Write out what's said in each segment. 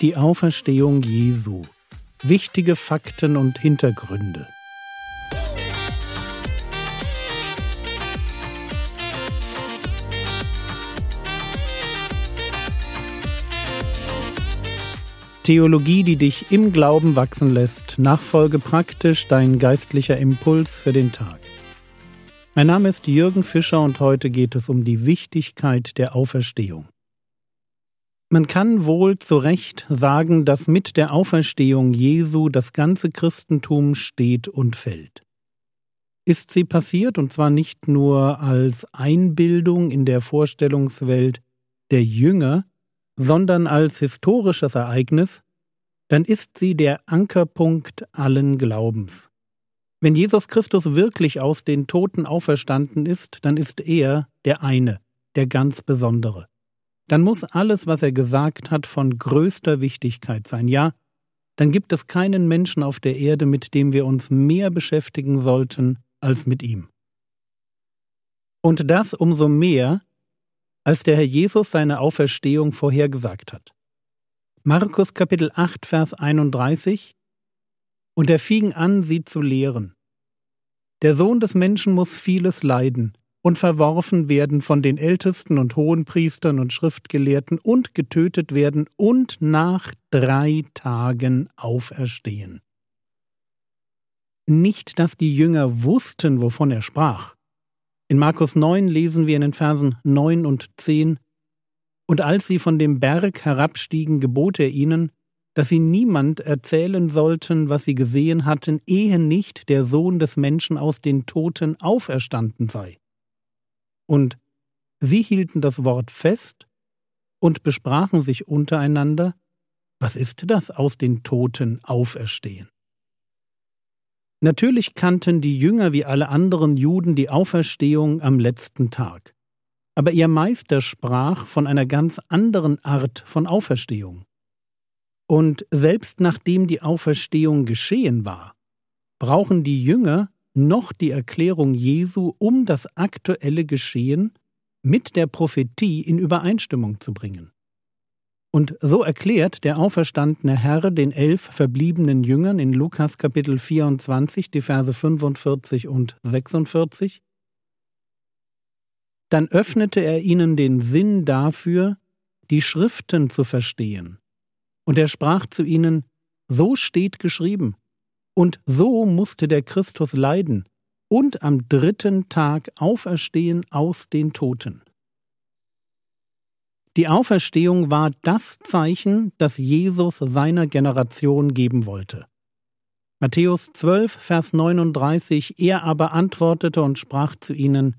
Die Auferstehung Jesu. Wichtige Fakten und Hintergründe. Theologie, die dich im Glauben wachsen lässt. Nachfolge praktisch dein geistlicher Impuls für den Tag. Mein Name ist Jürgen Fischer und heute geht es um die Wichtigkeit der Auferstehung. Man kann wohl zu Recht sagen, dass mit der Auferstehung Jesu das ganze Christentum steht und fällt. Ist sie passiert, und zwar nicht nur als Einbildung in der Vorstellungswelt der Jünger, sondern als historisches Ereignis, dann ist sie der Ankerpunkt allen Glaubens. Wenn Jesus Christus wirklich aus den Toten auferstanden ist, dann ist er der eine, der ganz Besondere dann muss alles, was er gesagt hat, von größter Wichtigkeit sein. Ja, dann gibt es keinen Menschen auf der Erde, mit dem wir uns mehr beschäftigen sollten als mit ihm. Und das umso mehr, als der Herr Jesus seine Auferstehung vorhergesagt hat. Markus Kapitel 8, Vers 31 Und er fing an, sie zu lehren. Der Sohn des Menschen muss vieles leiden und verworfen werden von den Ältesten und Hohenpriestern und Schriftgelehrten und getötet werden und nach drei Tagen auferstehen. Nicht, dass die Jünger wussten, wovon er sprach. In Markus 9 lesen wir in den Versen 9 und 10 Und als sie von dem Berg herabstiegen, gebot er ihnen, dass sie niemand erzählen sollten, was sie gesehen hatten, ehe nicht der Sohn des Menschen aus den Toten auferstanden sei. Und sie hielten das Wort fest und besprachen sich untereinander, was ist das aus den Toten auferstehen? Natürlich kannten die Jünger wie alle anderen Juden die Auferstehung am letzten Tag. Aber ihr Meister sprach von einer ganz anderen Art von Auferstehung. Und selbst nachdem die Auferstehung geschehen war, brauchen die Jünger noch die Erklärung Jesu, um das aktuelle Geschehen mit der Prophetie in Übereinstimmung zu bringen. Und so erklärt der auferstandene Herr den elf verbliebenen Jüngern in Lukas Kapitel 24 die Verse 45 und 46 Dann öffnete er ihnen den Sinn dafür, die Schriften zu verstehen. Und er sprach zu ihnen, So steht geschrieben, und so musste der Christus leiden und am dritten Tag auferstehen aus den Toten. Die Auferstehung war das Zeichen, das Jesus seiner Generation geben wollte. Matthäus 12, Vers 39, er aber antwortete und sprach zu ihnen,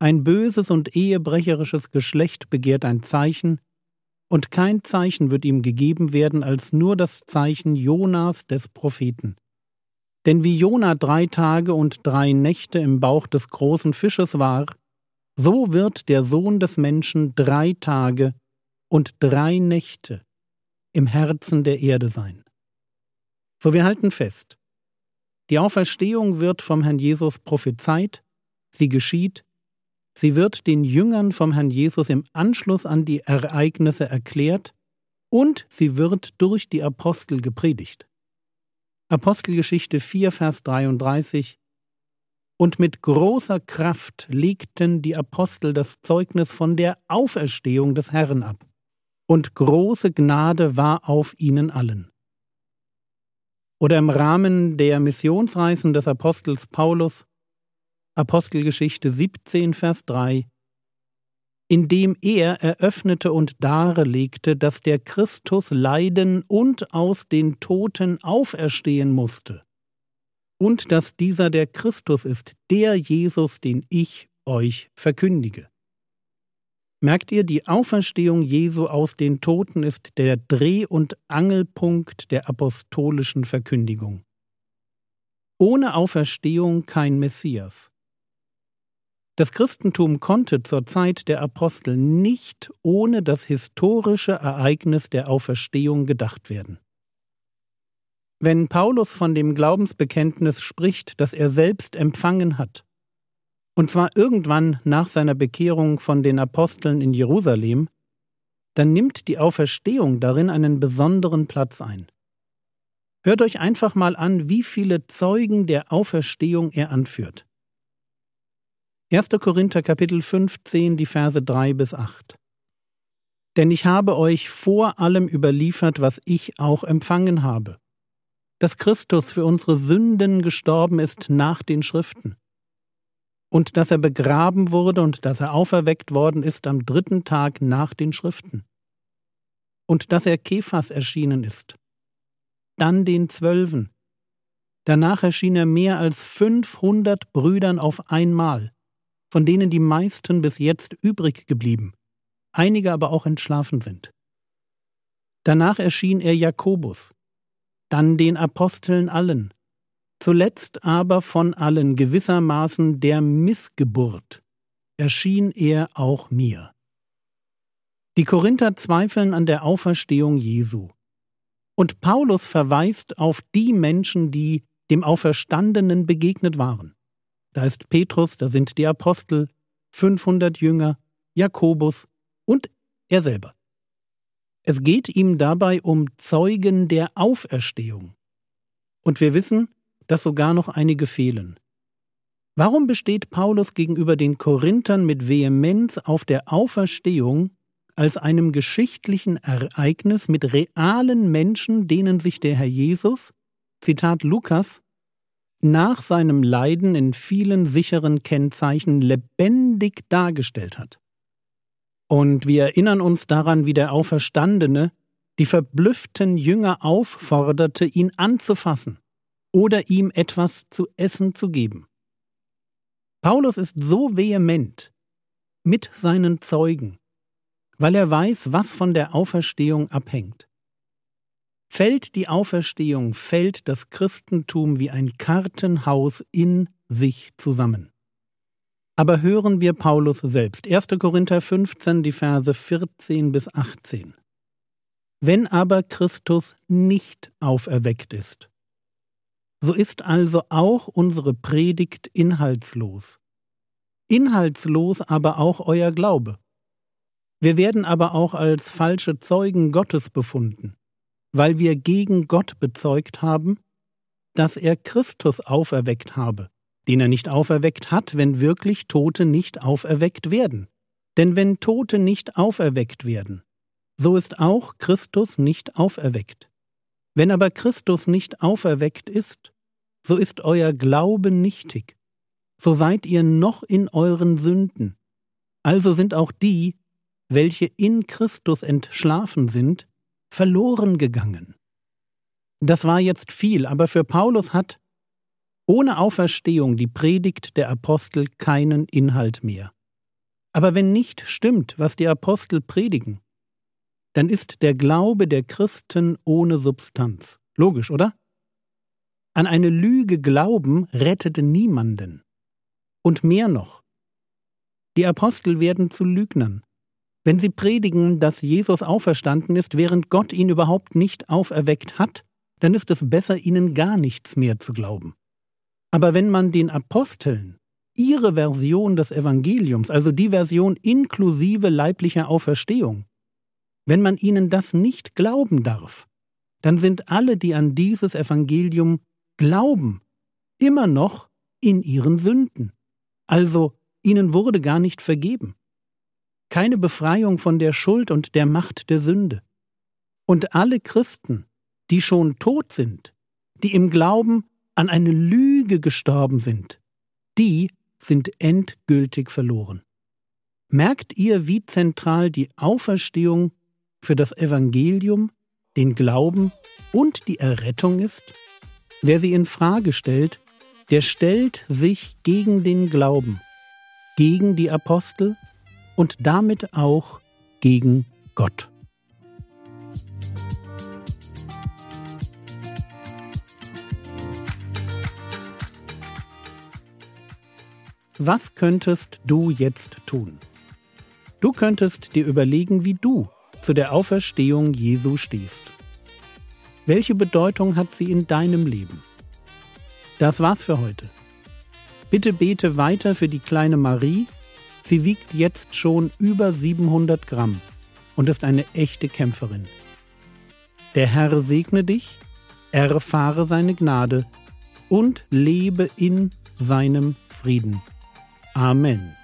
Ein böses und ehebrecherisches Geschlecht begehrt ein Zeichen, und kein Zeichen wird ihm gegeben werden als nur das Zeichen Jonas des Propheten. Denn wie Jona drei Tage und drei Nächte im Bauch des großen Fisches war, so wird der Sohn des Menschen drei Tage und drei Nächte im Herzen der Erde sein. So wir halten fest, die Auferstehung wird vom Herrn Jesus prophezeit, sie geschieht, sie wird den Jüngern vom Herrn Jesus im Anschluss an die Ereignisse erklärt und sie wird durch die Apostel gepredigt. Apostelgeschichte 4, Vers 33 Und mit großer Kraft legten die Apostel das Zeugnis von der Auferstehung des Herrn ab, und große Gnade war auf ihnen allen. Oder im Rahmen der Missionsreisen des Apostels Paulus Apostelgeschichte 17, Vers 3 indem er eröffnete und darlegte, dass der Christus leiden und aus den Toten auferstehen musste, und dass dieser der Christus ist, der Jesus, den ich euch verkündige. Merkt ihr, die Auferstehung Jesu aus den Toten ist der Dreh- und Angelpunkt der apostolischen Verkündigung. Ohne Auferstehung kein Messias. Das Christentum konnte zur Zeit der Apostel nicht ohne das historische Ereignis der Auferstehung gedacht werden. Wenn Paulus von dem Glaubensbekenntnis spricht, das er selbst empfangen hat, und zwar irgendwann nach seiner Bekehrung von den Aposteln in Jerusalem, dann nimmt die Auferstehung darin einen besonderen Platz ein. Hört euch einfach mal an, wie viele Zeugen der Auferstehung er anführt. 1. Korinther Kapitel 15, die Verse 3 bis 8. Denn ich habe euch vor allem überliefert, was ich auch empfangen habe, dass Christus für unsere Sünden gestorben ist nach den Schriften, und dass er begraben wurde und dass er auferweckt worden ist am dritten Tag nach den Schriften, und dass er Kephas erschienen ist, dann den Zwölfen. Danach erschien er mehr als fünfhundert Brüdern auf einmal, von denen die meisten bis jetzt übrig geblieben, einige aber auch entschlafen sind. Danach erschien er Jakobus, dann den Aposteln allen, zuletzt aber von allen gewissermaßen der Missgeburt erschien er auch mir. Die Korinther zweifeln an der Auferstehung Jesu. Und Paulus verweist auf die Menschen, die dem Auferstandenen begegnet waren. Da ist Petrus, da sind die Apostel, 500 Jünger, Jakobus und er selber. Es geht ihm dabei um Zeugen der Auferstehung. Und wir wissen, dass sogar noch einige fehlen. Warum besteht Paulus gegenüber den Korinthern mit Vehemenz auf der Auferstehung als einem geschichtlichen Ereignis mit realen Menschen, denen sich der Herr Jesus, Zitat Lukas, nach seinem Leiden in vielen sicheren Kennzeichen lebendig dargestellt hat. Und wir erinnern uns daran, wie der Auferstandene die verblüfften Jünger aufforderte, ihn anzufassen oder ihm etwas zu essen zu geben. Paulus ist so vehement mit seinen Zeugen, weil er weiß, was von der Auferstehung abhängt. Fällt die Auferstehung, fällt das Christentum wie ein Kartenhaus in sich zusammen. Aber hören wir Paulus selbst. 1. Korinther 15, die Verse 14 bis 18. Wenn aber Christus nicht auferweckt ist, so ist also auch unsere Predigt inhaltslos. Inhaltslos aber auch euer Glaube. Wir werden aber auch als falsche Zeugen Gottes befunden, weil wir gegen Gott bezeugt haben, dass er Christus auferweckt habe, den er nicht auferweckt hat, wenn wirklich Tote nicht auferweckt werden. Denn wenn Tote nicht auferweckt werden, so ist auch Christus nicht auferweckt. Wenn aber Christus nicht auferweckt ist, so ist euer Glaube nichtig, so seid ihr noch in euren Sünden. Also sind auch die, welche in Christus entschlafen sind, verloren gegangen. Das war jetzt viel, aber für Paulus hat ohne Auferstehung die Predigt der Apostel keinen Inhalt mehr. Aber wenn nicht stimmt, was die Apostel predigen, dann ist der Glaube der Christen ohne Substanz. Logisch, oder? An eine Lüge glauben rettet niemanden. Und mehr noch. Die Apostel werden zu Lügnern, wenn sie predigen, dass Jesus auferstanden ist, während Gott ihn überhaupt nicht auferweckt hat, dann ist es besser, ihnen gar nichts mehr zu glauben. Aber wenn man den Aposteln ihre Version des Evangeliums, also die Version inklusive leiblicher Auferstehung, wenn man ihnen das nicht glauben darf, dann sind alle, die an dieses Evangelium glauben, immer noch in ihren Sünden. Also ihnen wurde gar nicht vergeben keine Befreiung von der Schuld und der Macht der Sünde. Und alle Christen, die schon tot sind, die im Glauben an eine Lüge gestorben sind, die sind endgültig verloren. Merkt ihr, wie zentral die Auferstehung für das Evangelium, den Glauben und die Errettung ist? Wer sie in Frage stellt, der stellt sich gegen den Glauben, gegen die Apostel und damit auch gegen Gott. Was könntest du jetzt tun? Du könntest dir überlegen, wie du zu der Auferstehung Jesu stehst. Welche Bedeutung hat sie in deinem Leben? Das war's für heute. Bitte bete weiter für die kleine Marie Sie wiegt jetzt schon über 700 Gramm. und ist eine echte Kämpferin. Der Herr segne dich, erfahre seine Gnade und lebe in seinem Frieden. Amen.